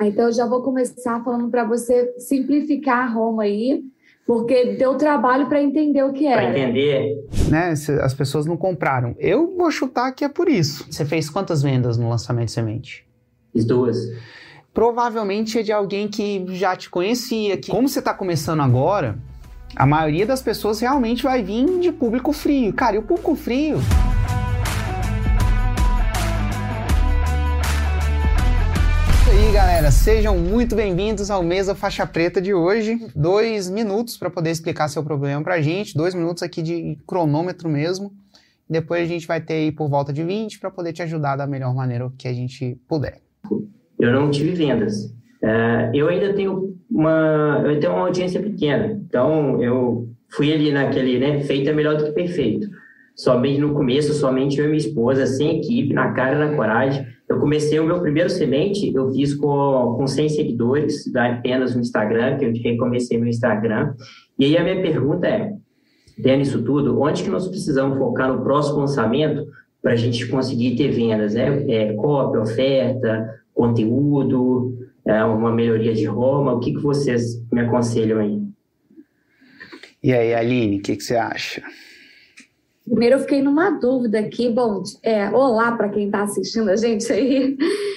Então, eu já vou começar falando para você simplificar a Roma aí, porque deu trabalho para entender o que era. Para entender. Né, as pessoas não compraram. Eu vou chutar que é por isso. Você fez quantas vendas no lançamento de semente? Fiz duas. Provavelmente é de alguém que já te conhecia. Que, como você está começando agora, a maioria das pessoas realmente vai vir de público frio. Cara, e o público frio galera, sejam muito bem-vindos ao Mesa Faixa Preta de hoje. Dois minutos para poder explicar seu problema para a gente, dois minutos aqui de cronômetro mesmo. Depois a gente vai ter aí por volta de 20 para poder te ajudar da melhor maneira que a gente puder. Eu não tive vendas. É, eu ainda tenho uma, eu tenho uma audiência pequena, então eu fui ali naquele, né, feito é melhor do que perfeito. Somente no começo, somente eu e minha esposa, sem equipe, na cara e na coragem eu comecei o meu primeiro semente, eu fiz com, com 100 seguidores, apenas no Instagram, que eu recomecei meu Instagram. E aí a minha pergunta é, tendo isso tudo, onde que nós precisamos focar no próximo lançamento para a gente conseguir ter vendas? Né? É, cópia, oferta, conteúdo, é, uma melhoria de Roma, o que, que vocês me aconselham aí? E aí, Aline, o que, que você acha? Primeiro, eu fiquei numa dúvida aqui. Bom, é, olá para quem está assistindo a gente aí.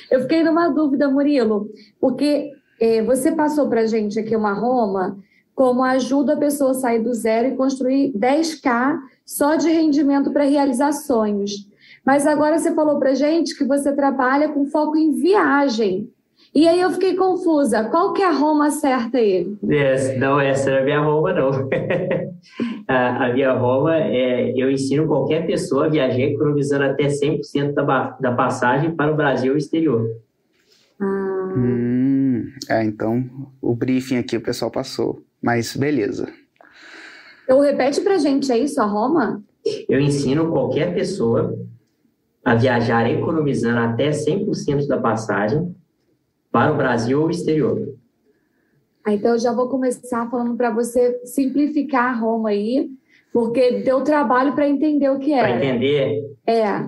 Eu fiquei numa dúvida, Murilo, porque é, você passou para a gente aqui uma Roma como ajuda a pessoa a sair do zero e construir 10K só de rendimento para realizar sonhos. Mas agora você falou para gente que você trabalha com foco em viagem. E aí eu fiquei confusa. Qual que é a Roma certa aí? Yes, não, essa não é a minha Roma, não. a, a minha Roma, é, eu ensino qualquer pessoa a viajar economizando até 100% da, da passagem para o Brasil e o exterior. Ah. Hum, é, então o briefing aqui o pessoal passou. Mas beleza. Então repete pra gente, é isso, a Roma? Eu ensino qualquer pessoa a viajar economizando até 100% da passagem para o Brasil ou o exterior. Ah, então, eu já vou começar falando para você simplificar a Roma aí, porque deu trabalho para entender o que é. Para entender? É.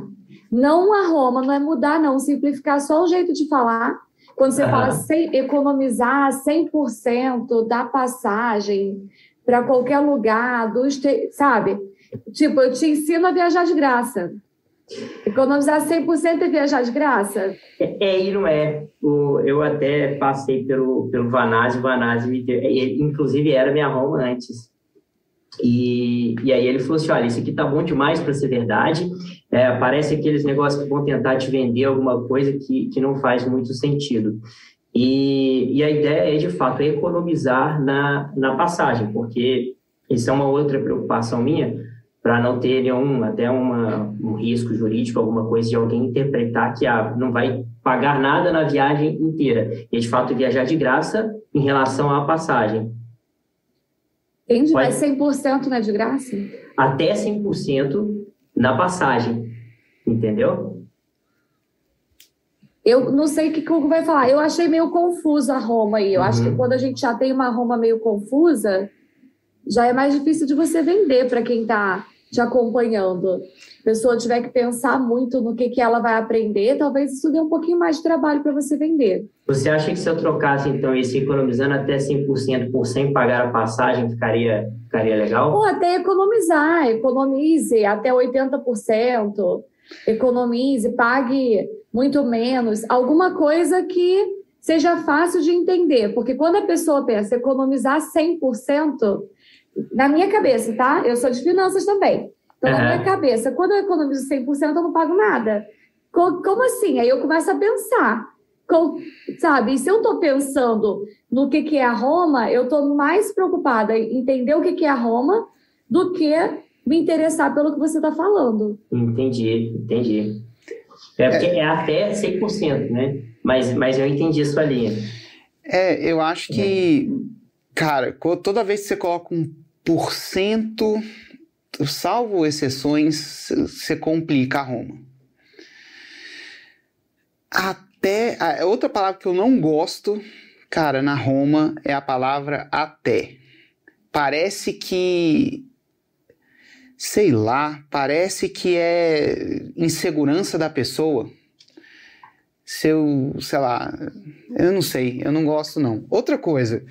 Não a Roma, não é mudar, não. Simplificar só o jeito de falar. Quando você uhum. fala sem, economizar 100% da passagem para qualquer lugar, do, sabe? Tipo, eu te ensino a viajar de graça. Economizar 100% é viajar de graça? É, é e não é. Eu até passei pelo, pelo Vanazzi, o Vanazzi me deu, ele, inclusive era minha Roma antes. E, e aí ele falou assim, olha, isso aqui tá bom demais para ser verdade, é, parece aqueles negócios que vão tentar te vender alguma coisa que, que não faz muito sentido. E, e a ideia é, de fato, economizar na, na passagem, porque isso é uma outra preocupação minha, para não ter nenhum, até uma, um risco jurídico, alguma coisa de alguém interpretar que ah, não vai pagar nada na viagem inteira. E de fato viajar de graça em relação à passagem. Entendi, Pode... mas 100% não é de graça? Até 100% na passagem, entendeu? Eu não sei o que o Hugo vai falar. Eu achei meio confusa a Roma aí. Eu uhum. acho que uhum. quando a gente já tem uma Roma meio confusa, já é mais difícil de você vender para quem está te acompanhando. A pessoa tiver que pensar muito no que, que ela vai aprender, talvez isso dê um pouquinho mais de trabalho para você vender. Você acha que se eu trocasse, então, esse economizando até 100% por sem pagar a passagem, ficaria, ficaria legal? Ou até economizar, economize até 80%, economize, pague muito menos, alguma coisa que seja fácil de entender, porque quando a pessoa pensa economizar 100%, na minha cabeça, tá? Eu sou de finanças também. Então, uhum. na minha cabeça, quando eu economizo 100%, eu não pago nada. Como assim? Aí eu começo a pensar. Com, sabe? E se eu estou pensando no que, que é a Roma, eu estou mais preocupada em entender o que, que é a Roma do que me interessar pelo que você está falando. Entendi, entendi. É porque é, é até 100%, né? Mas, mas eu entendi isso ali. É, eu acho que, cara, toda vez que você coloca um por cento, salvo exceções, você complica a Roma. Até. A outra palavra que eu não gosto, cara, na Roma é a palavra até. Parece que. Sei lá, parece que é insegurança da pessoa. se eu, sei lá, eu não sei, eu não gosto não. Outra coisa,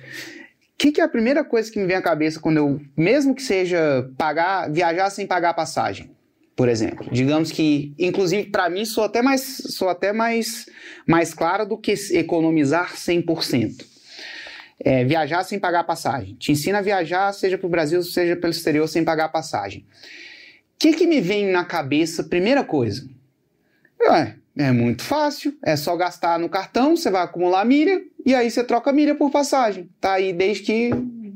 que, que, é a primeira coisa que me vem à cabeça quando eu, mesmo que seja pagar, viajar sem pagar passagem, por exemplo, digamos que, inclusive para mim sou até mais, sou até mais, mais clara do que economizar 100%. É, viajar sem pagar passagem. Te ensina a viajar, seja para o Brasil, seja pelo exterior, sem pagar passagem. O que, que me vem na cabeça? Primeira coisa, Ué, é muito fácil, é só gastar no cartão, você vai acumular milha e aí você troca milha por passagem. Tá aí desde que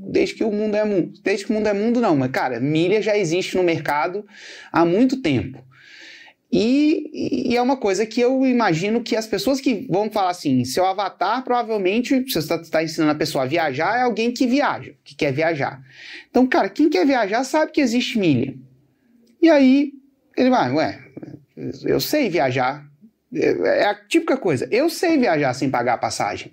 desde que o mundo é mundo. Desde que o mundo é mundo não, mas cara, milha já existe no mercado há muito tempo. E, e, é uma coisa que eu imagino que as pessoas que vão falar assim, seu avatar provavelmente, você está tá ensinando a pessoa a viajar, é alguém que viaja, que quer viajar. Então, cara, quem quer viajar sabe que existe milha. E aí ele vai, ué, eu sei viajar. É, é a típica coisa. Eu sei viajar sem pagar a passagem.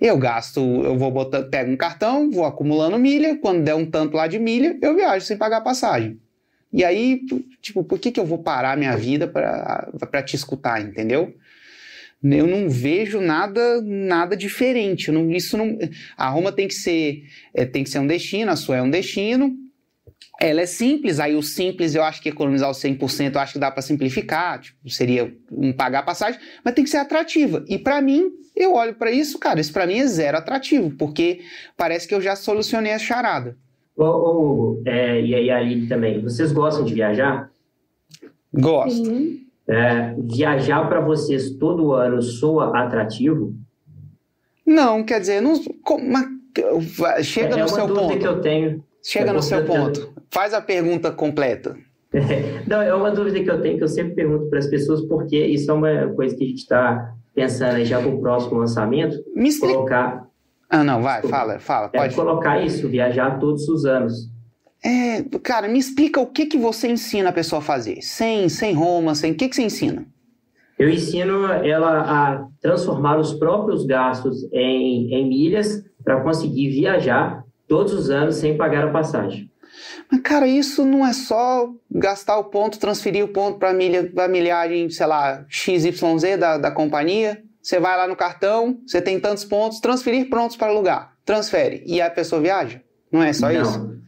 Eu gasto, eu vou botar, pego um cartão, vou acumulando milha, quando der um tanto lá de milha, eu viajo sem pagar a passagem. E aí, tipo, por que, que eu vou parar minha vida para te escutar, entendeu? Eu não vejo nada nada diferente. Não, isso não, a Roma tem que ser é, tem que ser um destino, a sua é um destino. Ela é simples, aí o simples eu acho que economizar os 100% eu acho que dá para simplificar, tipo, seria um pagar passagem, mas tem que ser atrativa. E para mim, eu olho para isso, cara, isso para mim é zero atrativo, porque parece que eu já solucionei a charada. Ô, é, e aí, ali também, vocês gostam de viajar? Gosto. É, viajar para vocês todo ano soa atrativo? Não, quer dizer, não, chega é, no seu ponto. É que eu tenho. Chega no seu ponto. Faz a pergunta completa. Não, é uma dúvida que eu tenho, que eu sempre pergunto para as pessoas, porque isso é uma coisa que a gente está pensando já para o próximo lançamento. Me explica. Colocar... Ah, não, vai, fala, fala. É pode. colocar isso, viajar todos os anos. É, cara, me explica o que, que você ensina a pessoa a fazer. Sem, sem Roma, sem. O que, que você ensina? Eu ensino ela a transformar os próprios gastos em, em milhas para conseguir viajar todos os anos sem pagar a passagem. Mas, cara, isso não é só gastar o ponto, transferir o ponto para a milha, a milhagem, sei lá, XYZ da, da companhia. Você vai lá no cartão, você tem tantos pontos, transferir prontos para lugar. Transfere. E a pessoa viaja? Não é só não. isso?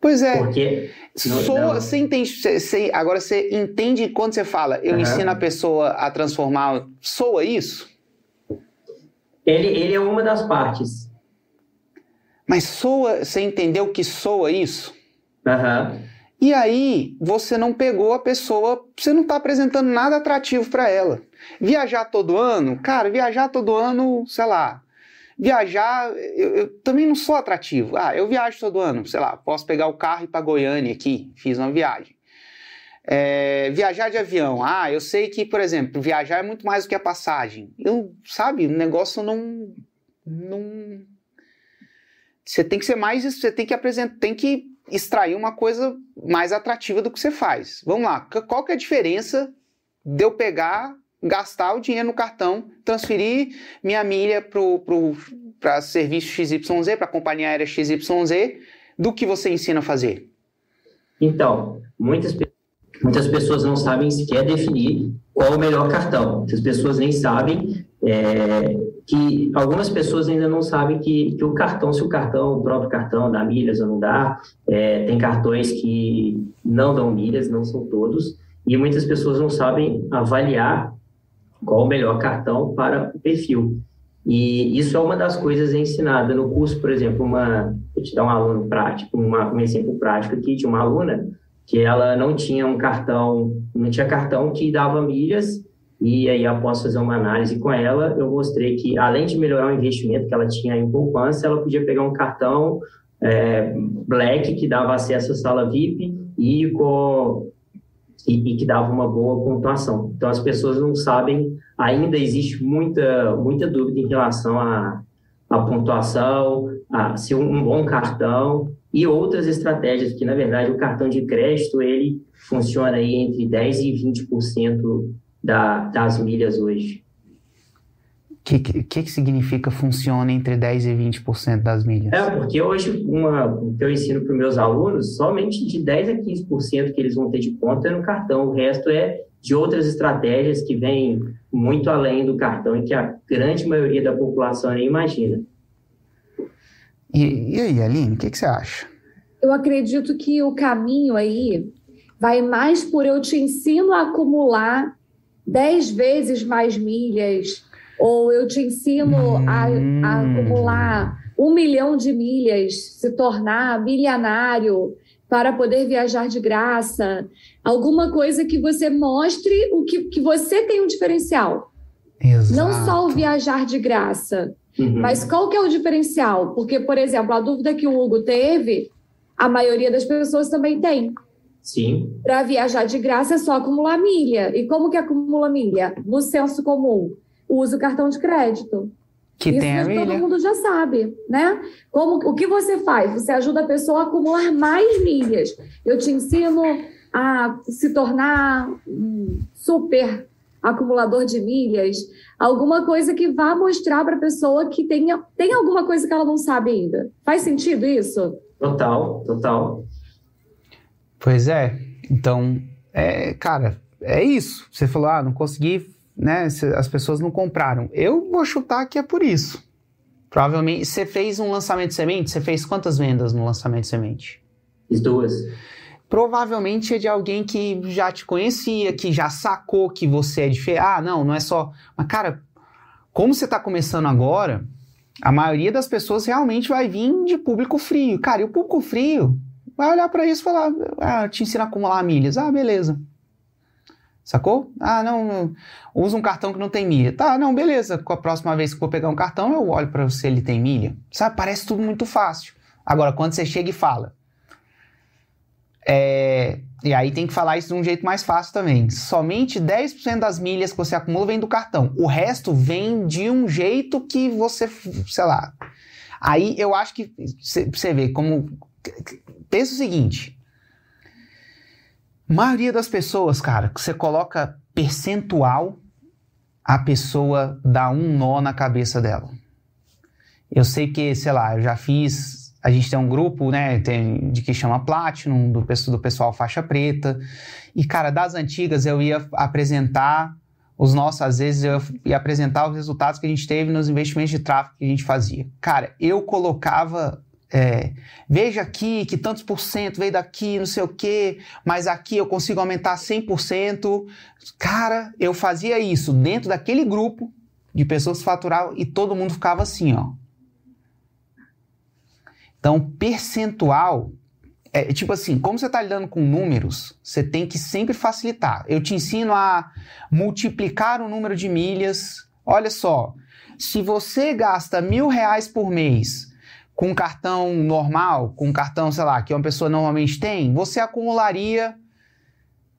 Pois é. Porque. Soa, você entende, você, agora você entende quando você fala, eu uhum. ensino a pessoa a transformar, soa isso? Ele, ele é uma das partes. Mas soa, você entendeu que soa isso? Uhum. E aí você não pegou a pessoa, você não está apresentando nada atrativo para ela. Viajar todo ano, cara, viajar todo ano, sei lá. Viajar, eu, eu, também não sou atrativo. Ah, eu viajo todo ano, sei lá, posso pegar o carro e ir para Goiânia aqui, fiz uma viagem. É, viajar de avião, ah, eu sei que, por exemplo, viajar é muito mais do que a passagem. Eu, sabe, o negócio não, não você tem que ser mais, você tem que apresentar, tem que extrair uma coisa mais atrativa do que você faz. Vamos lá, qual que é a diferença de eu pegar, gastar o dinheiro no cartão, transferir minha milha para serviço XYZ, para a companhia aérea XYZ, do que você ensina a fazer? Então, muitas, muitas pessoas não sabem sequer definir qual o melhor cartão. Muitas pessoas nem sabem é, que algumas pessoas ainda não sabem que, que, o cartão, se o cartão, o próprio cartão dá milhas ou não dá, é, tem cartões que não dão milhas, não são todos, e muitas pessoas não sabem avaliar qual o melhor cartão para o perfil. E isso é uma das coisas ensinada no curso, por exemplo, uma, vou te dar um aluno prático, uma, um exemplo prático aqui de uma aluna que ela não tinha um cartão, não tinha cartão que dava milhas e aí, após fazer uma análise com ela, eu mostrei que, além de melhorar o investimento que ela tinha em poupança, ela podia pegar um cartão é, Black que dava acesso à sala VIP e, com, e, e, que dava uma boa pontuação. Então, as pessoas não sabem, ainda existe muita, muita dúvida em relação à, à pontuação, a ser um, um bom cartão e outras estratégias, que, na verdade, o cartão de crédito, ele funciona aí entre 10% e 20% da, das milhas hoje. O que, que, que significa funciona entre 10% e 20% das milhas? É, porque hoje uma, o que eu ensino para os meus alunos, somente de 10% a 15% que eles vão ter de conta é no cartão, o resto é de outras estratégias que vêm muito além do cartão e que a grande maioria da população nem imagina. E, e aí, Aline, o que, que você acha? Eu acredito que o caminho aí vai mais por eu te ensino a acumular 10 vezes mais milhas, ou eu te ensino hum. a, a, hum. acumular um milhão de milhas, se tornar milionário para poder viajar de graça. Alguma coisa que você mostre o que, que você tem um diferencial. Exato. Não só o viajar de graça, uhum. mas qual que é o diferencial? Porque, por exemplo, a dúvida que o Hugo teve, a maioria das pessoas também tem. Sim. Para viajar de graça é só acumular milha. E como que acumula milha? No senso comum, usa o cartão de crédito. Que Isso tem a todo mundo já sabe, né? Como, o que você faz? Você ajuda a pessoa a acumular mais milhas. Eu te ensino a se tornar um super acumulador de milhas, alguma coisa que vá mostrar para a pessoa que tenha, tem alguma coisa que ela não sabe ainda. Faz sentido isso? Total, total. Pois é. Então, é, cara, é isso. Você falou, ah, não consegui, né? As pessoas não compraram. Eu vou chutar que é por isso. Provavelmente, você fez um lançamento de semente? Você fez quantas vendas no lançamento de semente? Fiz duas. Provavelmente é de alguém que já te conhecia, que já sacou que você é diferente. Ah, não, não é só. Mas, cara, como você está começando agora, a maioria das pessoas realmente vai vir de público frio. Cara, e o público frio vai olhar para isso e falar: ah, te ensina a acumular milhas. Ah, beleza. Sacou? Ah, não, usa um cartão que não tem milha. Tá, não, beleza. Com a próxima vez que vou pegar um cartão, eu olho para se ele tem milha. Sabe? Parece tudo muito fácil. Agora, quando você chega e fala. É, e aí tem que falar isso de um jeito mais fácil também. Somente 10% das milhas que você acumula vem do cartão. O resto vem de um jeito que você, sei lá. Aí eu acho que você vê como pensa o seguinte: maioria das pessoas, cara, que você coloca percentual, a pessoa dá um nó na cabeça dela. Eu sei que, sei lá, eu já fiz. A gente tem um grupo, né, tem, de que chama Platinum, do, do pessoal faixa preta. E, cara, das antigas eu ia apresentar os nossos, às vezes eu ia apresentar os resultados que a gente teve nos investimentos de tráfego que a gente fazia. Cara, eu colocava é, veja aqui que tantos por cento veio daqui, não sei o quê, mas aqui eu consigo aumentar 100%. Cara, eu fazia isso dentro daquele grupo de pessoas que e todo mundo ficava assim, ó. Então, percentual é tipo assim, como você está lidando com números, você tem que sempre facilitar. Eu te ensino a multiplicar o número de milhas. Olha só, se você gasta mil reais por mês com um cartão normal, com um cartão, sei lá, que uma pessoa normalmente tem, você acumularia,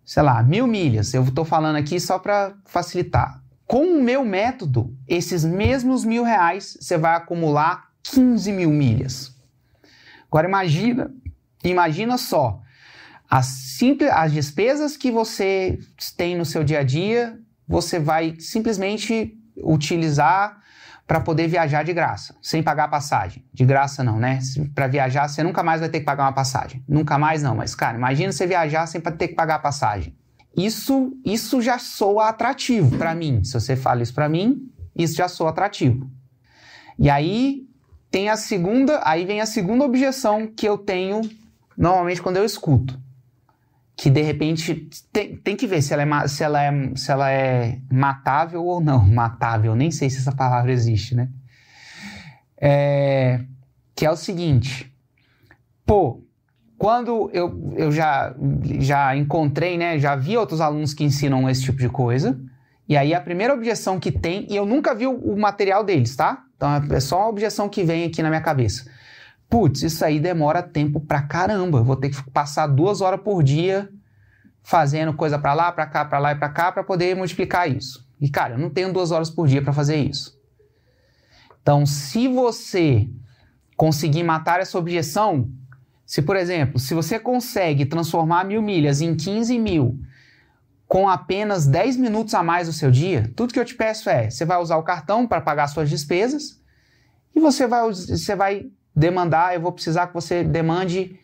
sei lá, mil milhas. Eu estou falando aqui só para facilitar. Com o meu método, esses mesmos mil reais, você vai acumular 15 mil milhas. Agora imagina, imagina só, as, simples, as despesas que você tem no seu dia a dia, você vai simplesmente utilizar para poder viajar de graça, sem pagar passagem. De graça não, né? Para viajar você nunca mais vai ter que pagar uma passagem. Nunca mais não, mas cara, imagina você viajar sem ter que pagar passagem. Isso, isso já soa atrativo para mim. Se você fala isso para mim, isso já soa atrativo. E aí tem a segunda, aí vem a segunda objeção que eu tenho normalmente quando eu escuto que de repente tem, tem que ver se ela, é, se, ela é, se ela é matável ou não. Matável, nem sei se essa palavra existe, né? É, que é o seguinte, pô, quando eu, eu já, já encontrei, né, já vi outros alunos que ensinam esse tipo de coisa, e aí a primeira objeção que tem, e eu nunca vi o, o material deles, tá? Então é só uma objeção que vem aqui na minha cabeça putz, isso aí demora tempo pra caramba. Vou ter que passar duas horas por dia fazendo coisa para lá, para cá, para lá e para cá para poder multiplicar isso. E cara, eu não tenho duas horas por dia para fazer isso. Então, se você conseguir matar essa objeção, se por exemplo, se você consegue transformar mil milhas em 15 mil com apenas 10 minutos a mais do seu dia, tudo que eu te peço é: você vai usar o cartão para pagar suas despesas e você vai, você vai demandar, eu vou precisar que você demande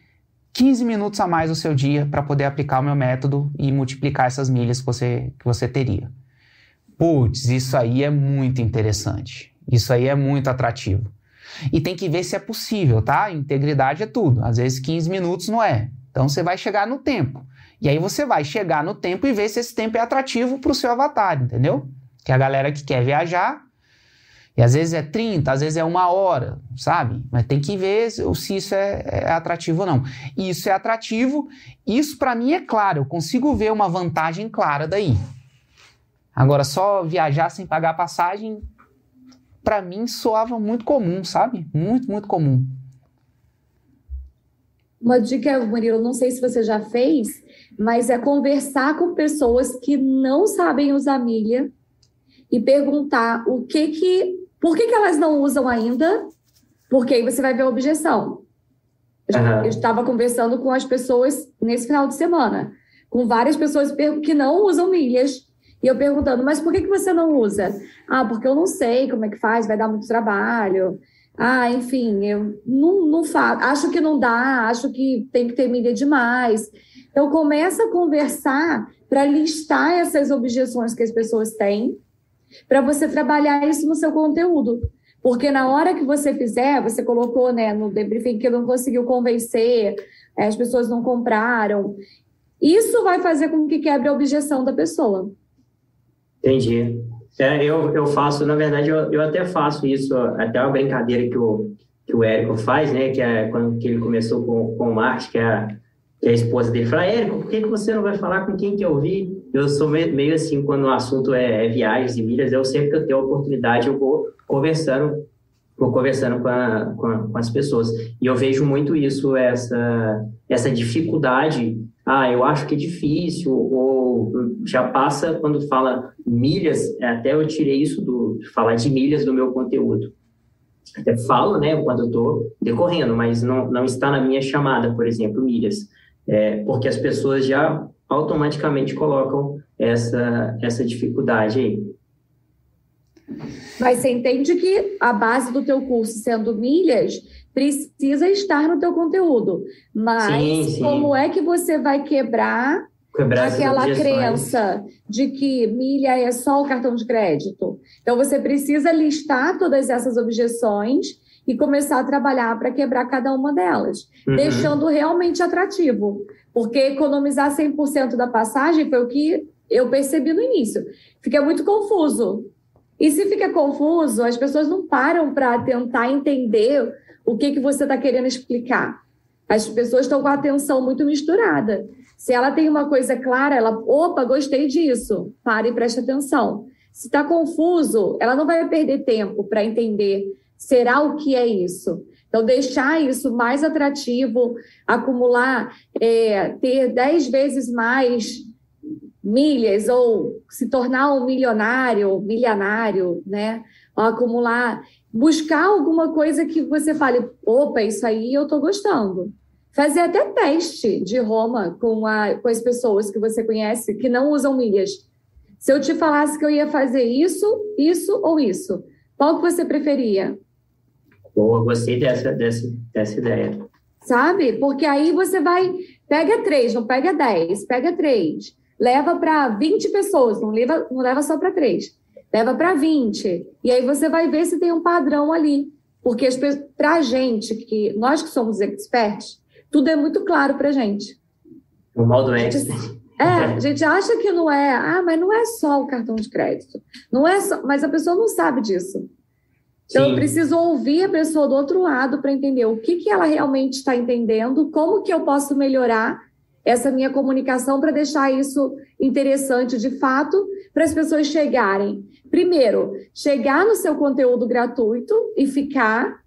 15 minutos a mais no seu dia para poder aplicar o meu método e multiplicar essas milhas que você, que você teria. Putz, isso aí é muito interessante. Isso aí é muito atrativo. E tem que ver se é possível, tá? Integridade é tudo. Às vezes 15 minutos não é. Então você vai chegar no tempo. E aí você vai chegar no tempo e ver se esse tempo é atrativo para o seu avatar, entendeu? Que a galera que quer viajar e às vezes é 30, às vezes é uma hora, sabe? Mas tem que ver se isso é, é atrativo ou não. Isso é atrativo, isso para mim é claro, eu consigo ver uma vantagem clara daí. Agora, só viajar sem pagar passagem, para mim soava muito comum, sabe? Muito, muito comum. Uma dica, Murilo, não sei se você já fez, mas é conversar com pessoas que não sabem usar milha e perguntar o que que por que, que elas não usam ainda? Porque aí você vai ver a objeção. Uhum. Eu estava conversando com as pessoas nesse final de semana, com várias pessoas que não usam milhas. E eu perguntando, mas por que, que você não usa? Ah, porque eu não sei como é que faz, vai dar muito trabalho. Ah, enfim, eu não, não faço. Acho que não dá, acho que tem que ter milha demais. Então, começa a conversar para listar essas objeções que as pessoas têm para você trabalhar isso no seu conteúdo. Porque na hora que você fizer, você colocou né, no debriefing que não conseguiu convencer, é, as pessoas não compraram. Isso vai fazer com que quebre a objeção da pessoa. Entendi. É, eu, eu faço, na verdade, eu, eu até faço isso, até uma brincadeira que o, que o Érico faz, né? Que é quando que ele começou com, com o Marx, que é, que é a esposa dele, fala, Érico, por que, que você não vai falar com quem que eu vi? Eu sou meio assim, quando o assunto é, é, viagens e milhas, eu sempre que eu tenho a oportunidade, eu vou conversando, vou conversando com, a, com, a, com, as pessoas. E eu vejo muito isso, essa, essa dificuldade. Ah, eu acho que é difícil, ou já passa quando fala milhas, até eu tirei isso do falar de milhas do meu conteúdo. Até falo, né, quando eu estou decorrendo, mas não, não está na minha chamada, por exemplo, milhas. É, porque as pessoas já automaticamente colocam essa, essa dificuldade aí. Mas você entende que a base do teu curso sendo milhas precisa estar no teu conteúdo. Mas sim, sim. como é que você vai quebrar, quebrar aquela crença de que milha é só o cartão de crédito? Então você precisa listar todas essas objeções e começar a trabalhar para quebrar cada uma delas, uhum. deixando realmente atrativo. Porque economizar 100% da passagem foi o que eu percebi no início. Fica muito confuso. E se fica confuso, as pessoas não param para tentar entender o que, que você está querendo explicar. As pessoas estão com a atenção muito misturada. Se ela tem uma coisa clara, ela, opa, gostei disso, para e preste atenção. Se está confuso, ela não vai perder tempo para entender será o que é isso. Então, deixar isso mais atrativo, acumular, é, ter dez vezes mais milhas ou se tornar um milionário, milionário, né? Acumular, buscar alguma coisa que você fale, opa, isso aí eu estou gostando. Fazer até teste de Roma com, a, com as pessoas que você conhece que não usam milhas. Se eu te falasse que eu ia fazer isso, isso ou isso, qual que você preferia? Boa, gostei dessa, dessa, dessa ideia. Sabe? Porque aí você vai, pega três, não pega dez, pega três, leva para 20 pessoas, não leva, não leva só para três, leva para 20. E aí você vai ver se tem um padrão ali. Porque para a gente, que nós que somos experts, tudo é muito claro para a gente. O modo é. É, a gente acha que não é, ah, mas não é só o cartão de crédito. Não é só, mas a pessoa não sabe disso. Então, Sim. eu preciso ouvir a pessoa do outro lado para entender o que, que ela realmente está entendendo, como que eu posso melhorar essa minha comunicação para deixar isso interessante de fato para as pessoas chegarem. Primeiro, chegar no seu conteúdo gratuito e ficar,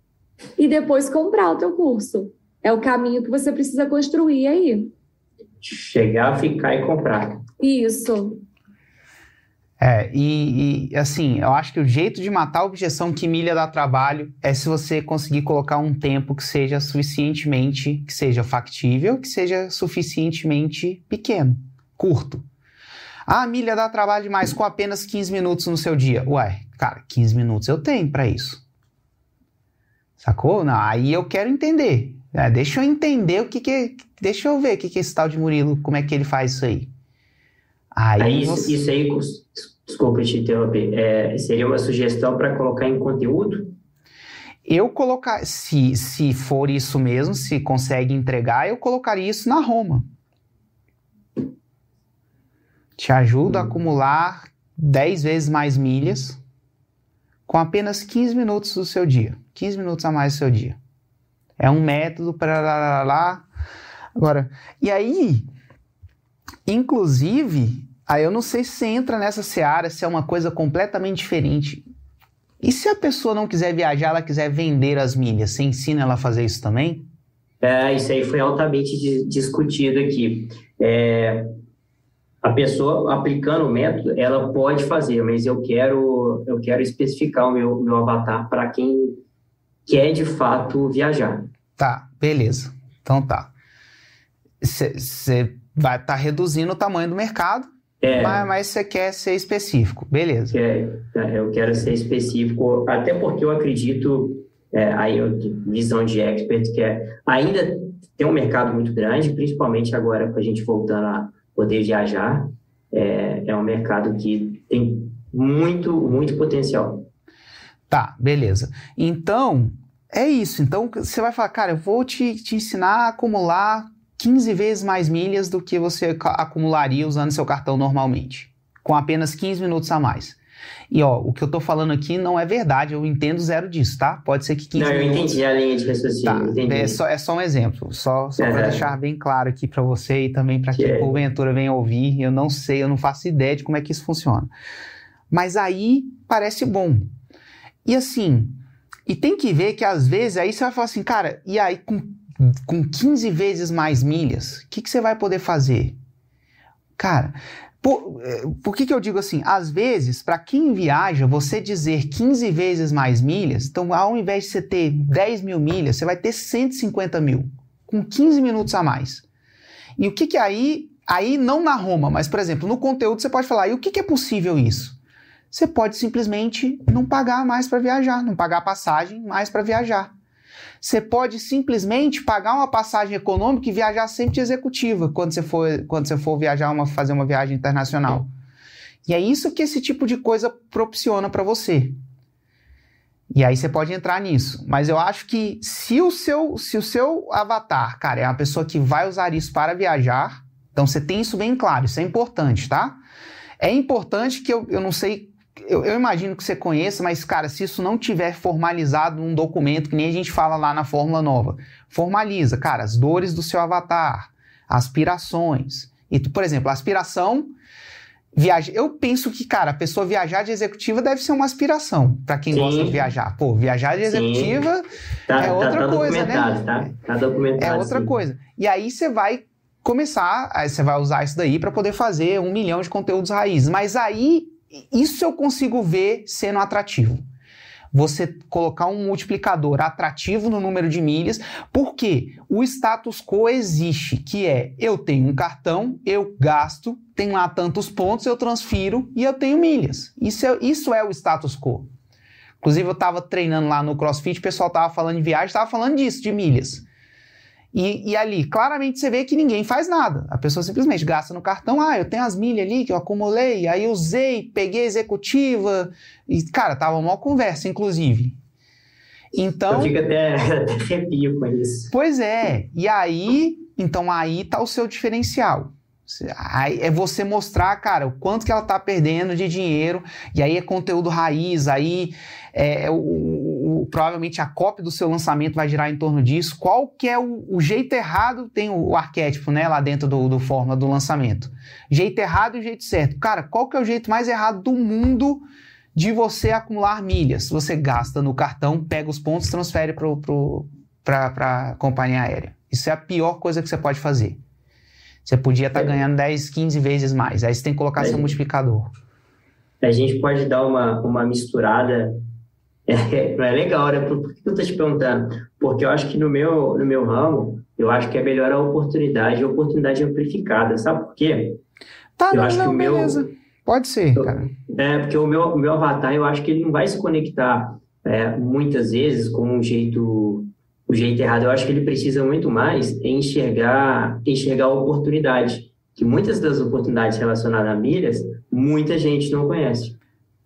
e depois comprar o teu curso. É o caminho que você precisa construir aí. Chegar, ficar e comprar. Isso. É, e, e, assim, eu acho que o jeito de matar a objeção que milha dá trabalho é se você conseguir colocar um tempo que seja suficientemente, que seja factível, que seja suficientemente pequeno, curto. Ah, milha dá trabalho demais com apenas 15 minutos no seu dia. Ué, cara, 15 minutos eu tenho para isso. Sacou? Não, aí eu quero entender. É, deixa eu entender o que que. Deixa eu ver o que que esse tal de Murilo, como é que ele faz isso aí. Aí, aí você... isso, aí, desculpa te interromper, é, seria uma sugestão para colocar em conteúdo? Eu colocar, se, se for isso mesmo, se consegue entregar, eu colocaria isso na Roma. Te ajuda a acumular 10 vezes mais milhas com apenas 15 minutos do seu dia. 15 minutos a mais do seu dia. É um método para lá, lá, lá. Agora, e aí, inclusive, aí eu não sei se entra nessa seara, se é uma coisa completamente diferente. E se a pessoa não quiser viajar, ela quiser vender as milhas, você ensina ela a fazer isso também? É, isso aí foi altamente discutido aqui. É, a pessoa aplicando o método, ela pode fazer, mas eu quero, eu quero especificar o meu, meu avatar para quem quer de fato viajar. Tá, beleza. Então tá. Você vai estar tá reduzindo o tamanho do mercado, é, mas você quer ser específico, beleza. É, eu quero ser específico, até porque eu acredito, é, aí eu, visão de expert, que é, ainda tem um mercado muito grande, principalmente agora com a gente voltando a poder viajar, é, é um mercado que tem muito, muito potencial. Tá, beleza. Então, é isso. Então, você vai falar, cara, eu vou te, te ensinar a acumular 15 vezes mais milhas do que você acumularia usando seu cartão normalmente, com apenas 15 minutos a mais. E ó, o que eu tô falando aqui não é verdade, eu entendo zero disso, tá? Pode ser que 15 não, minutos... eu entendi a linha de raciocínio, tá, É só, é só um exemplo, só, só uhum. para deixar bem claro aqui para você e também para quem é. porventura vem ouvir, eu não sei, eu não faço ideia de como é que isso funciona. Mas aí parece bom. E assim, e tem que ver que às vezes aí você vai falar assim, cara, e aí com, com 15 vezes mais milhas, o que, que você vai poder fazer? Cara, por, eh, por que, que eu digo assim? Às vezes, para quem viaja, você dizer 15 vezes mais milhas, então ao invés de você ter 10 mil milhas, você vai ter 150 mil, com 15 minutos a mais. E o que que aí, aí não na Roma, mas por exemplo, no conteúdo você pode falar, e o que que é possível isso? Você pode simplesmente não pagar mais para viajar, não pagar passagem mais para viajar. Você pode simplesmente pagar uma passagem econômica e viajar sempre de executiva quando você for, quando você for viajar uma, fazer uma viagem internacional. E é isso que esse tipo de coisa propiciona para você. E aí você pode entrar nisso. Mas eu acho que se o seu, se o seu avatar, cara, é uma pessoa que vai usar isso para viajar, então você tem isso bem claro, isso é importante, tá? É importante que eu, eu não sei eu, eu, imagino que você conheça, mas, cara, se isso não tiver formalizado num documento, que nem a gente fala lá na Fórmula Nova, formaliza, cara, as dores do seu avatar, aspirações. E, por exemplo, aspiração. Viaja... Eu penso que, cara, a pessoa viajar de executiva deve ser uma aspiração para quem Sim. gosta de viajar. Pô, viajar de executiva tá, é tá, outra tá coisa, né? Tá, tá documentado. É outra coisa. E aí você vai começar, você vai usar isso daí para poder fazer um milhão de conteúdos raízes. Mas aí isso eu consigo ver sendo atrativo. Você colocar um multiplicador atrativo no número de milhas, porque o status quo existe, que é eu tenho um cartão, eu gasto, tem lá tantos pontos, eu transfiro e eu tenho milhas. Isso é, isso é o status quo. Inclusive, eu estava treinando lá no CrossFit, o pessoal estava falando de viagem, estava falando disso, de milhas. E, e, ali, claramente você vê que ninguém faz nada. A pessoa simplesmente gasta no cartão. Ah, eu tenho as milhas ali que eu acumulei, aí usei, peguei executiva. E, cara, tava uma conversa, inclusive. Então. Eu fico até, até arrepio com isso. Pois é. E aí, então aí tá o seu diferencial. Aí é você mostrar, cara, o quanto que ela tá perdendo de dinheiro, e aí é conteúdo raiz, aí é, o, o, provavelmente a cópia do seu lançamento vai girar em torno disso. Qual que é o, o jeito errado? Tem o, arquétipo, né, lá dentro do, do fórmula do lançamento. Jeito errado e jeito certo. Cara, qual que é o jeito mais errado do mundo de você acumular milhas? Você gasta no cartão, pega os pontos, transfere para a companhia aérea. Isso é a pior coisa que você pode fazer. Você podia estar tá é. ganhando 10, 15 vezes mais. Aí você tem que colocar é. seu multiplicador. A gente pode dar uma, uma misturada é, não é legal, né? Por, por, que eu tô te perguntando? Porque eu acho que no meu, no meu ramo, eu acho que é melhor a oportunidade, a oportunidade amplificada, sabe por quê? Tá, eu não, acho não, que o beleza. Meu, Pode ser, cara. É, porque o meu, o meu avatar, eu acho que ele não vai se conectar é, muitas vezes com um jeito o jeito errado. Eu acho que ele precisa muito mais enxergar enxergar a oportunidade, que muitas das oportunidades relacionadas a milhas muita gente não conhece.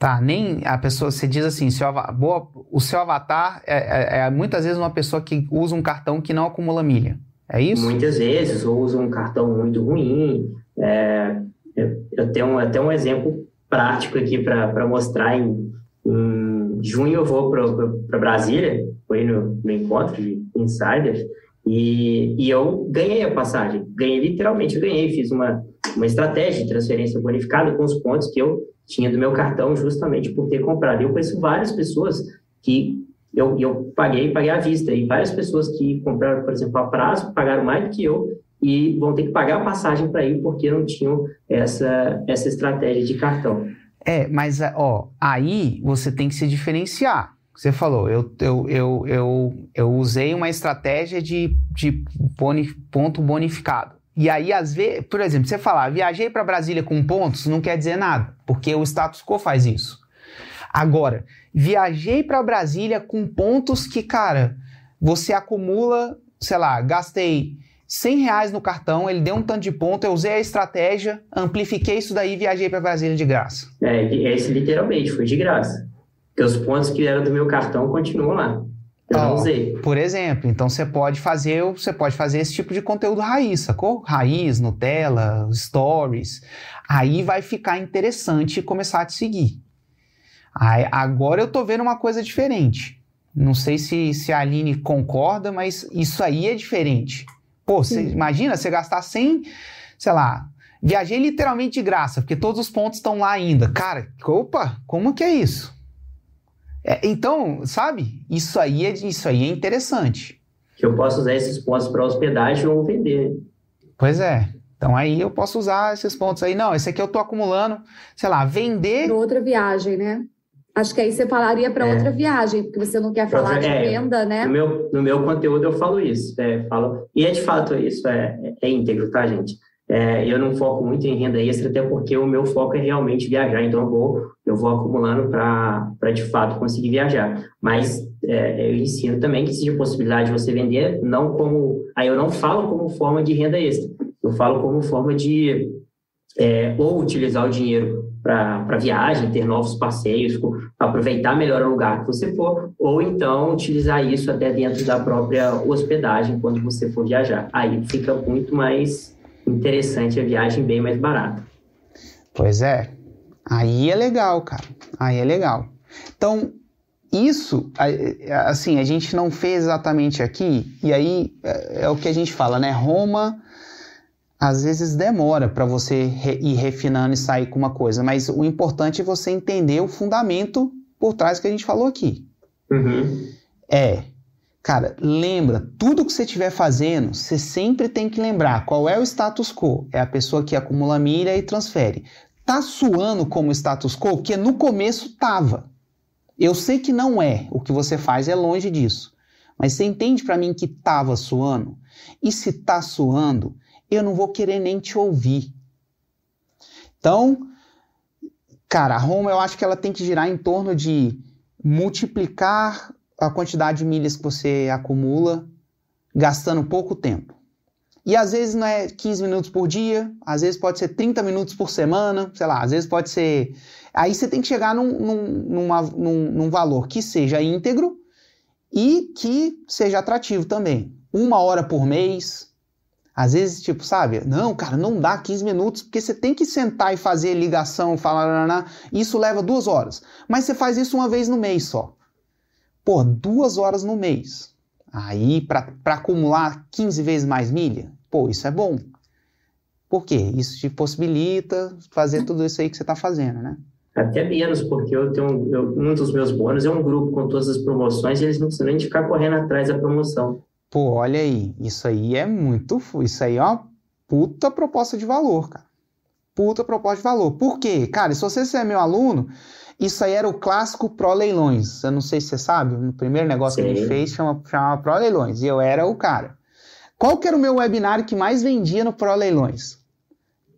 Tá, nem a pessoa, você diz assim, seu, boa, o seu avatar é, é, é, muitas vezes uma pessoa que usa um cartão que não acumula milha. É isso? Muitas vezes, ou usa um cartão muito ruim. É, eu tenho até um exemplo prático aqui para mostrar. Em, em junho eu vou para Brasília, foi no, no encontro de insiders, e, e eu ganhei a passagem. Ganhei literalmente, eu ganhei. Fiz uma, uma estratégia de transferência bonificada com os pontos que eu tinha do meu cartão justamente por ter comprado. Eu conheço várias pessoas que eu, eu paguei, paguei à vista, e várias pessoas que compraram, por exemplo, a prazo, pagaram mais do que eu e vão ter que pagar a passagem para ir porque não tinham essa, essa estratégia de cartão. É, mas ó, aí você tem que se diferenciar. Você falou, eu, eu, eu, eu, eu usei uma estratégia de, de boni, ponto bonificado. E aí, às vezes, por exemplo, você falar, viajei para Brasília com pontos, não quer dizer nada, porque o status quo faz isso. Agora, viajei para Brasília com pontos que, cara, você acumula, sei lá, gastei 100 reais no cartão, ele deu um tanto de ponto, eu usei a estratégia, amplifiquei isso daí e viajei para Brasília de graça. É, esse literalmente foi de graça. Porque os pontos que eram do meu cartão continuam lá. Eu não usei. Por exemplo, então você pode fazer, você pode fazer esse tipo de conteúdo raiz, sacou? Raiz, Nutella, stories. Aí vai ficar interessante começar a te seguir. Aí, agora eu tô vendo uma coisa diferente. Não sei se, se a Aline concorda, mas isso aí é diferente. Pô, você, imagina você gastar 100, sei lá, viajei literalmente de graça, porque todos os pontos estão lá ainda. Cara, opa, como que é isso? É, então, sabe? Isso aí é isso aí é interessante. Que eu posso usar esses pontos para hospedagem ou vender. Pois é. Então aí eu posso usar esses pontos aí. Não, esse aqui eu tô acumulando, sei lá, vender. Para outra viagem, né? Acho que aí você falaria para é. outra viagem, porque você não quer falar de é, venda, né? No meu, no meu conteúdo eu falo isso. É, falo, e é de fato isso, é, é íntegro, tá, gente? É, eu não foco muito em renda extra, até porque o meu foco é realmente viajar, então eu vou, eu vou acumulando para de fato conseguir viajar. Mas é, eu ensino também que existe a possibilidade de você vender, não como. Aí eu não falo como forma de renda extra, eu falo como forma de é, ou utilizar o dinheiro para viagem, ter novos passeios, aproveitar melhor o lugar que você for, ou então utilizar isso até dentro da própria hospedagem quando você for viajar. Aí fica muito mais interessante a viagem bem mais barata. Pois é. Aí é legal, cara. Aí é legal. Então, isso, assim, a gente não fez exatamente aqui, e aí é, é o que a gente fala, né? Roma às vezes demora para você ir refinando e sair com uma coisa, mas o importante é você entender o fundamento por trás que a gente falou aqui. Uhum. É Cara, lembra, tudo que você estiver fazendo, você sempre tem que lembrar qual é o status quo. É a pessoa que acumula milha e transfere. Tá suando como status quo? Porque no começo tava. Eu sei que não é, o que você faz é longe disso. Mas você entende para mim que tava suando? E se tá suando, eu não vou querer nem te ouvir. Então, cara, a Roma eu acho que ela tem que girar em torno de multiplicar a quantidade de milhas que você acumula gastando pouco tempo. E às vezes não é 15 minutos por dia, às vezes pode ser 30 minutos por semana, sei lá, às vezes pode ser. Aí você tem que chegar num, num, numa, num, num valor que seja íntegro e que seja atrativo também. Uma hora por mês. Às vezes, tipo, sabe? Não, cara, não dá 15 minutos, porque você tem que sentar e fazer ligação, falar, isso leva duas horas. Mas você faz isso uma vez no mês só por duas horas no mês. Aí, para acumular 15 vezes mais milha, pô, isso é bom. Por quê? Isso te possibilita fazer tudo isso aí que você está fazendo, né? Até menos, porque eu tenho eu, um dos meus bônus é um grupo com todas as promoções e eles não precisam nem de ficar correndo atrás da promoção. Pô, olha aí, isso aí é muito. Isso aí é uma puta proposta de valor, cara. Puta proposta de valor. Por quê? Cara, se você é meu aluno, isso aí era o clássico Pro Leilões. Eu não sei se você sabe, no primeiro negócio Sim. que a gente fez chama, chamava Pro Leilões. E eu era o cara. Qual que era o meu webinário que mais vendia no Pro Leilões?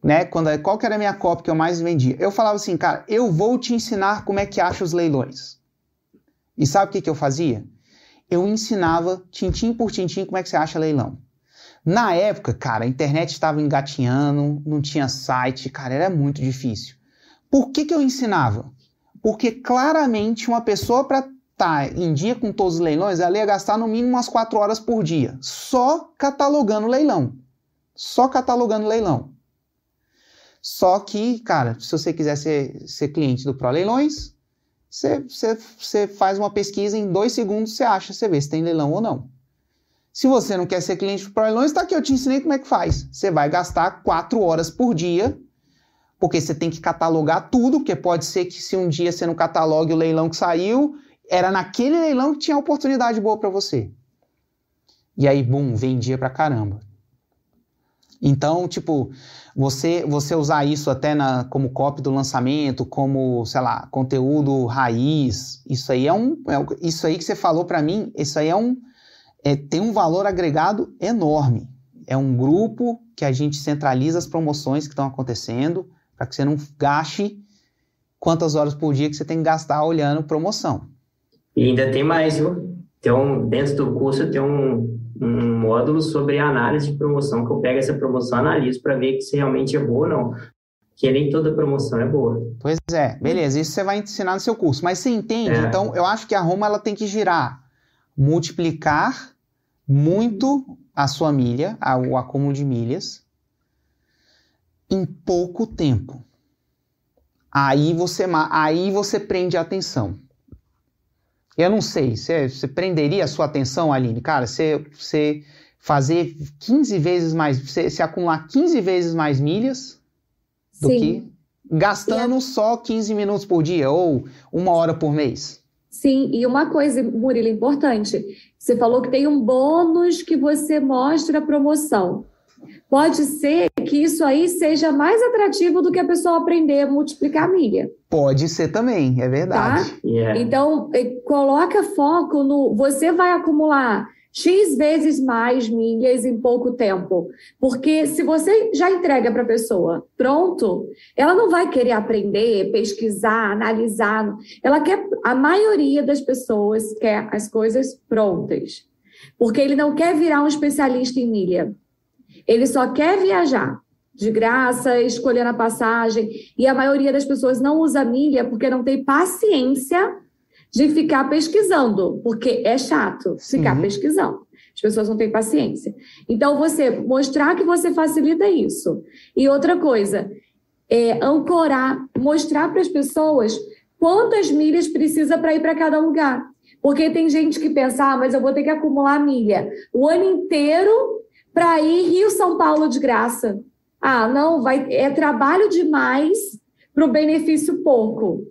Né? Quando, qual que era a minha cópia que eu mais vendia? Eu falava assim, cara, eu vou te ensinar como é que acha os leilões. E sabe o que, que eu fazia? Eu ensinava tintim por tintim como é que você acha leilão. Na época, cara, a internet estava engatinhando, não tinha site, cara, era muito difícil. Por que, que eu ensinava? Porque claramente uma pessoa para estar tá em dia com todos os leilões, ela ia gastar no mínimo umas 4 horas por dia, só catalogando leilão. Só catalogando leilão. Só que, cara, se você quiser ser, ser cliente do Pro Leilões, você, você, você faz uma pesquisa em dois segundos, você acha, você vê se tem leilão ou não. Se você não quer ser cliente do Pro Leilões, tá aqui, eu te ensinei como é que faz. Você vai gastar quatro horas por dia, porque você tem que catalogar tudo, porque pode ser que se um dia você não catalogue o leilão que saiu, era naquele leilão que tinha oportunidade boa para você. E aí, bum, vendia pra caramba. Então, tipo, você você usar isso até na, como copy do lançamento, como, sei lá, conteúdo raiz, isso aí é um. É, isso aí que você falou para mim, isso aí é um. É, tem um valor agregado enorme. É um grupo que a gente centraliza as promoções que estão acontecendo, para que você não gaste quantas horas por dia que você tem que gastar olhando promoção. E ainda tem mais, viu? Tem um, dentro do curso tem um, um módulo sobre análise de promoção, que eu pego essa promoção e analiso para ver se realmente é boa ou não. Porque nem toda promoção é boa. Pois é, beleza, isso você vai ensinar no seu curso. Mas você entende? É. Então, eu acho que a Roma ela tem que girar, multiplicar muito a sua milha, o acúmulo de milhas, em pouco tempo. Aí você, aí você prende a atenção. Eu não sei, você, você prenderia a sua atenção, Aline? Cara, você, você fazer 15 vezes mais, você, você acumular 15 vezes mais milhas do Sim. que gastando só 15 minutos por dia ou uma hora por mês. Sim, e uma coisa, Murilo, importante. Você falou que tem um bônus que você mostra a promoção. Pode ser que isso aí seja mais atrativo do que a pessoa aprender a multiplicar milha. Pode ser também, é verdade. Tá? Yeah. Então, coloca foco no. Você vai acumular X vezes mais milhas em pouco tempo. Porque se você já entrega para a pessoa pronto, ela não vai querer aprender, pesquisar, analisar. Ela quer. A maioria das pessoas quer as coisas prontas. Porque ele não quer virar um especialista em milha. Ele só quer viajar de graça, escolhendo a passagem. E a maioria das pessoas não usa milha porque não tem paciência de ficar pesquisando, porque é chato ficar uhum. pesquisando. As pessoas não têm paciência. Então, você mostrar que você facilita isso. E outra coisa, é ancorar, mostrar para as pessoas quantas milhas precisa para ir para cada lugar. Porque tem gente que pensa, ah, mas eu vou ter que acumular milha o ano inteiro para ir Rio-São Paulo de graça. Ah, não, vai, é trabalho demais para o benefício pouco.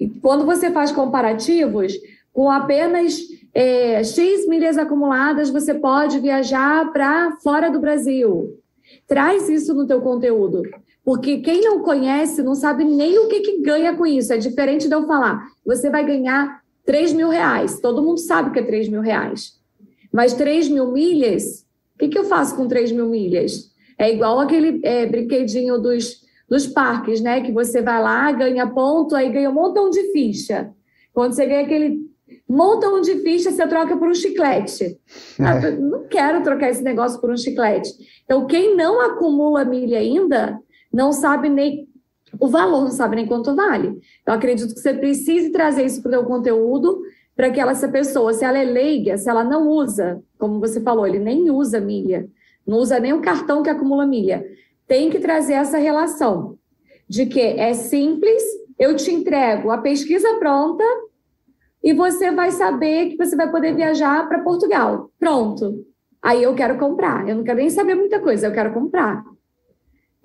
E quando você faz comparativos, com apenas é, X milhas acumuladas, você pode viajar para fora do Brasil. Traz isso no teu conteúdo. Porque quem não conhece não sabe nem o que, que ganha com isso. É diferente de eu falar, você vai ganhar 3 mil reais. Todo mundo sabe que é 3 mil reais. Mas 3 mil milhas o que, que eu faço com 3 mil milhas? É igual aquele é, brinquedinho dos, dos parques, né? Que você vai lá, ganha ponto, aí ganha um montão de ficha. Quando você ganha aquele montão de ficha, você troca por um chiclete. É. Ah, não quero trocar esse negócio por um chiclete. Então, quem não acumula milha ainda, não sabe nem o valor, não sabe nem quanto vale. Eu acredito que você precise trazer isso para o seu conteúdo para que ela, essa pessoa, se ela é leiga, se ela não usa, como você falou, ele nem usa milha, não usa nem o cartão que acumula milha, tem que trazer essa relação de que é simples, eu te entrego a pesquisa pronta e você vai saber que você vai poder viajar para Portugal. Pronto. Aí eu quero comprar. Eu não quero nem saber muita coisa, eu quero comprar.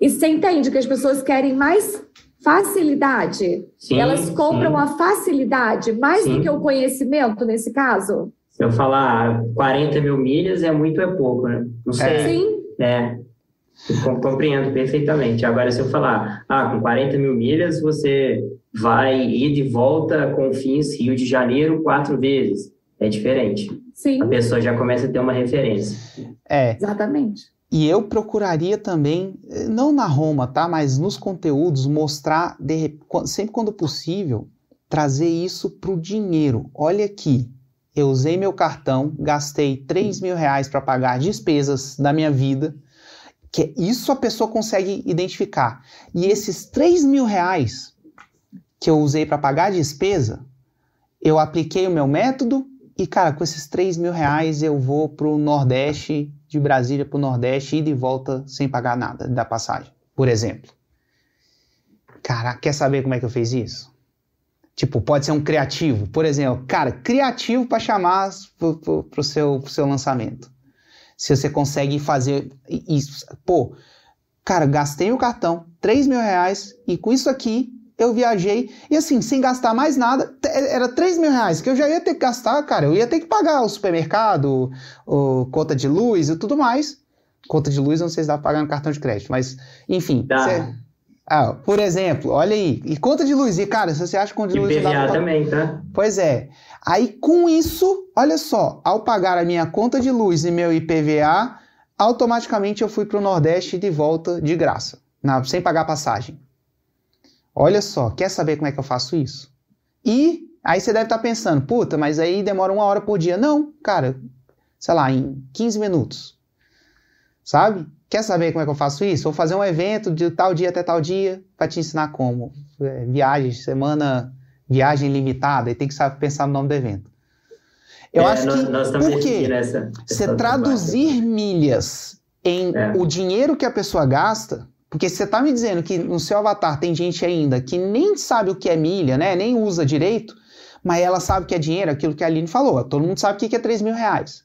E você entende que as pessoas querem mais facilidade. Sim, Elas compram sim. a facilidade mais sim. do que o conhecimento nesse caso? Eu falar 40 mil milhas, é muito ou é pouco, né? Não sei. É. Sim. É, compreendo perfeitamente. Agora, se eu falar, ah, com 40 mil milhas, você vai ir de volta com fins Rio de Janeiro quatro vezes. É diferente. Sim. A pessoa já começa a ter uma referência. É. Exatamente. E eu procuraria também, não na Roma, tá? Mas nos conteúdos, mostrar, de, sempre quando possível, trazer isso para o dinheiro. Olha aqui, eu usei meu cartão, gastei 3 mil reais para pagar despesas da minha vida, que isso a pessoa consegue identificar. E esses 3 mil reais que eu usei para pagar a despesa, eu apliquei o meu método e, cara, com esses 3 mil reais eu vou para o Nordeste, de Brasília para o Nordeste, ida e volta sem pagar nada da passagem, por exemplo. Cara, quer saber como é que eu fiz isso? Tipo, pode ser um criativo, por exemplo. Cara, criativo para chamar para o seu, pro seu lançamento. Se você consegue fazer isso. Pô, cara, gastei o cartão, 3 mil reais, e com isso aqui eu viajei, e assim, sem gastar mais nada, era 3 mil reais, que eu já ia ter que gastar, cara, eu ia ter que pagar o supermercado, o, conta de luz e tudo mais. Conta de luz, não sei se dá pra pagar no cartão de crédito, mas, enfim. Cê, ah, por exemplo, olha aí, e conta de luz, e cara, se você acha conta de luz... IPVA dá pra... também, tá? Pois é. Aí, com isso, olha só, ao pagar a minha conta de luz e meu IPVA, automaticamente eu fui pro Nordeste de volta de graça, na, sem pagar passagem. Olha só, quer saber como é que eu faço isso? E aí você deve estar tá pensando, puta, mas aí demora uma hora por dia. Não, cara, sei lá, em 15 minutos. Sabe? Quer saber como é que eu faço isso? Vou fazer um evento de tal dia até tal dia para te ensinar como. É, viagem, semana, viagem limitada, e tem que saber pensar no nome do evento. Eu é, acho nós, que. Nós por quê? Nessa, você traduzir milhas em é. o dinheiro que a pessoa gasta porque você está me dizendo que no seu avatar tem gente ainda que nem sabe o que é milha, né? Nem usa direito, mas ela sabe que é dinheiro, aquilo que a Aline falou. Todo mundo sabe o que é 3 mil reais.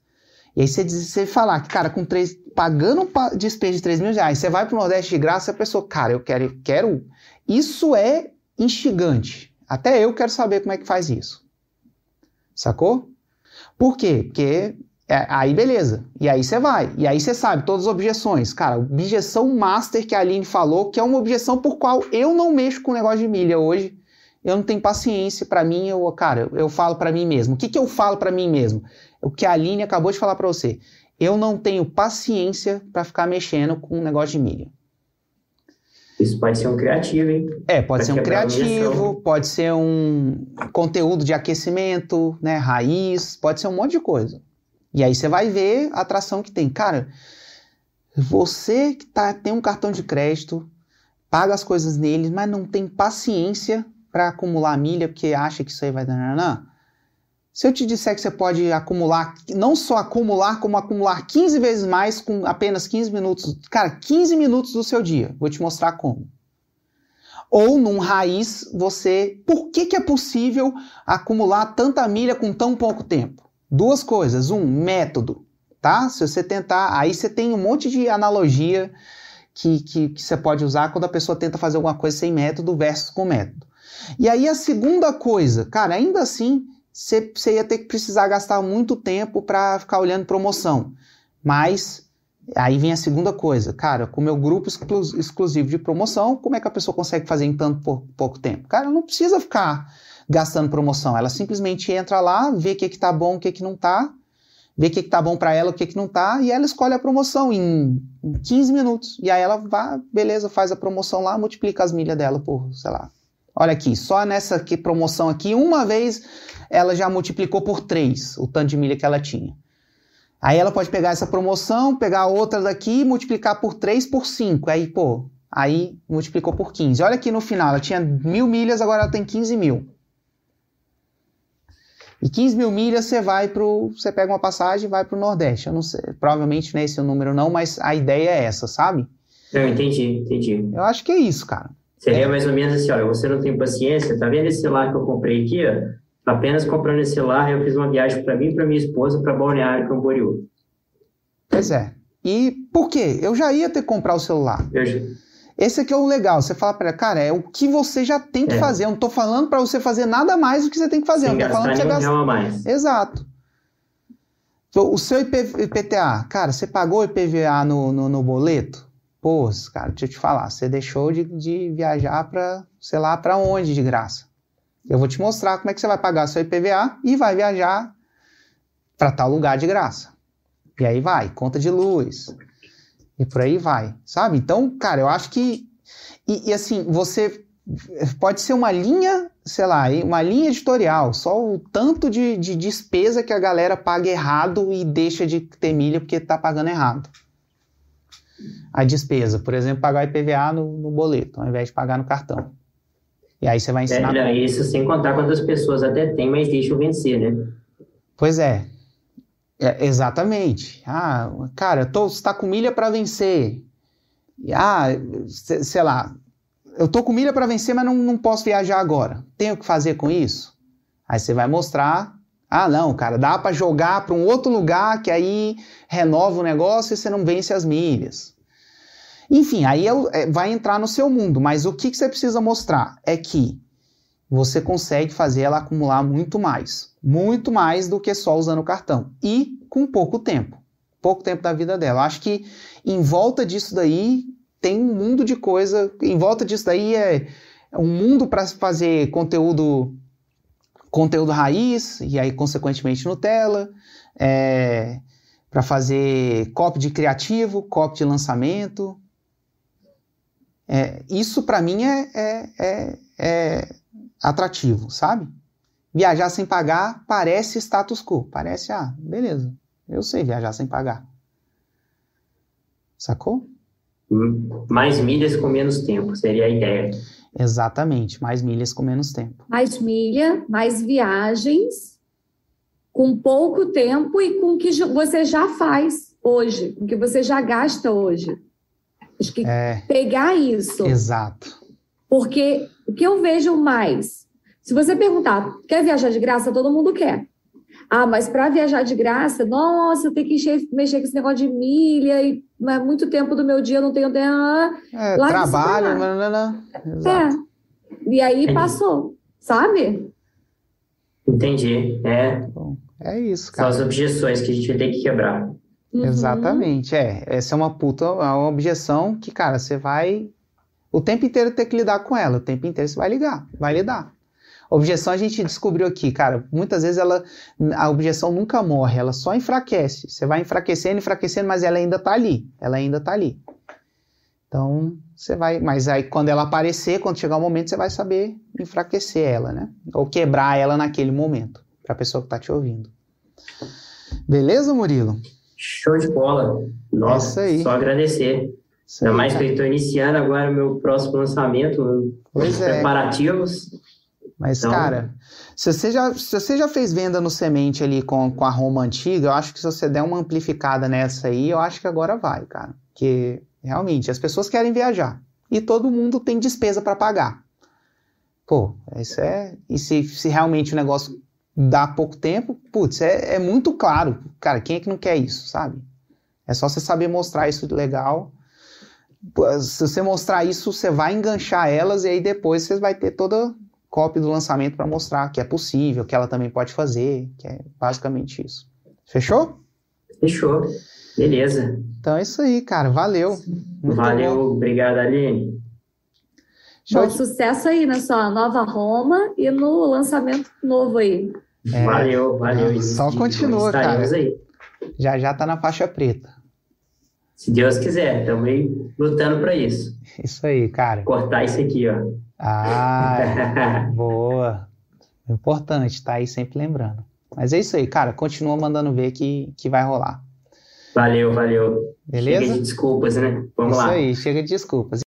E aí você, diz, você falar que, cara, com 3, pagando despesa de 3 mil reais, você vai para o Nordeste de graça, a pessoa, cara, eu quero, eu quero. Isso é instigante. Até eu quero saber como é que faz isso. Sacou? Por quê? Porque é, aí beleza. E aí você vai. E aí você sabe todas as objeções. Cara, objeção master que a Aline falou, que é uma objeção por qual eu não mexo com o negócio de milha hoje. Eu não tenho paciência para mim, eu, cara, eu falo para mim mesmo. O que, que eu falo para mim mesmo? O que a Aline acabou de falar para você. Eu não tenho paciência para ficar mexendo com o negócio de milha. Isso pode ser um criativo, hein? É, pode pra ser um criativo, pode ser um conteúdo de aquecimento, né, raiz, pode ser um monte de coisa. E aí você vai ver a atração que tem. Cara, você que tá, tem um cartão de crédito, paga as coisas nele, mas não tem paciência para acumular milha porque acha que isso aí vai dar. Se eu te disser que você pode acumular, não só acumular, como acumular 15 vezes mais com apenas 15 minutos, cara, 15 minutos do seu dia, vou te mostrar como. Ou num raiz, você. Por que, que é possível acumular tanta milha com tão pouco tempo? Duas coisas. Um, método, tá? Se você tentar, aí você tem um monte de analogia que, que, que você pode usar quando a pessoa tenta fazer alguma coisa sem método versus com método. E aí a segunda coisa, cara, ainda assim, você, ia ter que precisar gastar muito tempo para ficar olhando promoção. Mas aí vem a segunda coisa, cara, com o meu grupo exclu exclusivo de promoção, como é que a pessoa consegue fazer em tanto pouco tempo? Cara, não precisa ficar gastando promoção. Ela simplesmente entra lá, vê o que, que tá bom, o que, que não tá, vê o que, que tá bom para ela, o que, que não tá, e ela escolhe a promoção em 15 minutos. E aí ela vai, beleza, faz a promoção lá, multiplica as milhas dela por, sei lá. Olha aqui, só nessa aqui, promoção aqui, uma vez ela já multiplicou por 3 o tanto de milha que ela tinha. Aí ela pode pegar essa promoção, pegar outra daqui e multiplicar por 3 por 5. Aí, pô, aí multiplicou por 15. Olha aqui no final, ela tinha mil milhas, agora ela tem 15 mil. E 15 mil milhas você vai pro. Você pega uma passagem e vai pro Nordeste. Eu não sei, provavelmente não é esse o número, não, mas a ideia é essa, sabe? Não, entendi, entendi. Eu acho que é isso, cara. Seria é. mais ou menos assim, olha, você não tem paciência, tá vendo esse celular que eu comprei aqui, ó? Apenas comprando esse celular, eu fiz uma viagem para mim e para minha esposa para Balneário Camboriú. Pois é. E por quê? Eu já ia ter que comprar o celular. Eu já... Esse aqui é o legal. Você fala para cara, é o que você já tem que é. fazer. Eu não tô falando para você fazer nada mais do que você tem que fazer. Sem eu tô falando que você gasta. mais. Exato. O seu IPTA, cara, você pagou IPVA no, no, no, boleto? Pô, cara, deixa eu te falar, você deixou de, de viajar para, sei lá, para onde de graça. Eu vou te mostrar como é que você vai pagar seu IPVA e vai viajar para tal lugar de graça. E aí vai, conta de luz, e por aí vai, sabe? Então, cara, eu acho que. E, e, assim, você. Pode ser uma linha sei lá, uma linha editorial, só o tanto de, de despesa que a galera paga errado e deixa de ter milha porque está pagando errado. A despesa, por exemplo, pagar IPVA no, no, boleto, ao invés de pagar no cartão. E aí você vai ensinar. É, isso sem contar quantas pessoas até tem, mas deixam vencer, né? Pois é. é exatamente. Ah, cara, tô, você está com milha para vencer. Ah, sei lá, eu tô com milha para vencer, mas não, não posso viajar agora. Tenho que fazer com isso? Aí você vai mostrar. Ah, não, cara, dá para jogar para um outro lugar que aí renova o negócio e você não vence as milhas. Enfim, aí é, é, vai entrar no seu mundo, mas o que, que você precisa mostrar é que você consegue fazer ela acumular muito mais. Muito mais do que só usando o cartão. E com pouco tempo. Pouco tempo da vida dela. Acho que em volta disso daí tem um mundo de coisa. Em volta disso daí é um mundo para fazer conteúdo conteúdo raiz e aí consequentemente Nutella, é, para fazer copy de criativo, copy de lançamento. É, isso para mim é, é, é, é atrativo, sabe? Viajar sem pagar parece status quo, parece ah, beleza, eu sei viajar sem pagar. Sacou? Mais milhas com menos tempo, seria a ideia. Exatamente, mais milhas com menos tempo. Mais milha, mais viagens, com pouco tempo e com o que você já faz hoje, com o que você já gasta hoje. Acho que é, pegar isso. Exato. Porque o que eu vejo mais, se você perguntar, quer viajar de graça? Todo mundo quer. Ah, mas para viajar de graça, nossa, eu tenho que encher, mexer com esse negócio de milha e é muito tempo do meu dia eu não tenho tempo. É, trabalho, não, não, não. É. E aí passou, sabe? Entendi. É. É isso, cara. São as objeções que a gente vai ter que quebrar. Uhum. Exatamente, é. Essa é uma puta, é uma objeção que, cara, você vai o tempo inteiro ter que lidar com ela. O tempo inteiro você vai ligar, vai lidar. Objeção a gente descobriu aqui, cara, muitas vezes ela, a objeção nunca morre, ela só enfraquece. Você vai enfraquecendo, enfraquecendo, mas ela ainda tá ali, ela ainda tá ali. Então, você vai, mas aí quando ela aparecer, quando chegar o momento, você vai saber enfraquecer ela, né? Ou quebrar ela naquele momento, para a pessoa que tá te ouvindo. Beleza, Murilo? Show de bola. Nossa, é só agradecer. Isso Ainda mais que eu estou iniciando agora o meu próximo lançamento, pois é. Mas, então... cara, se você, já, se você já fez venda no semente ali com, com a Roma antiga, eu acho que se você der uma amplificada nessa aí, eu acho que agora vai, cara. Porque, realmente, as pessoas querem viajar. E todo mundo tem despesa para pagar. Pô, isso é. E se, se realmente o negócio dá pouco tempo, putz, é, é muito claro. Cara, quem é que não quer isso, sabe? É só você saber mostrar isso legal. Se você mostrar isso, você vai enganchar elas e aí depois você vai ter toda cópia do lançamento para mostrar que é possível, que ela também pode fazer, que é basicamente isso. Fechou? Fechou. Beleza. Então é isso aí, cara. Valeu. Muito Valeu, bom. obrigado, Aline. Bom, sucesso aí na sua nova Roma e no lançamento novo aí. É, valeu, valeu. Só continua, cara. Aí. Já já tá na faixa preta. Se Deus quiser, estamos aí lutando para isso. Isso aí, cara. Cortar isso aqui, ó. Ah, boa. Importante, tá aí sempre lembrando. Mas é isso aí, cara. Continua mandando ver que, que vai rolar. Valeu, valeu. Beleza? Chega de desculpas, né? Vamos isso lá. Isso aí, chega de desculpas.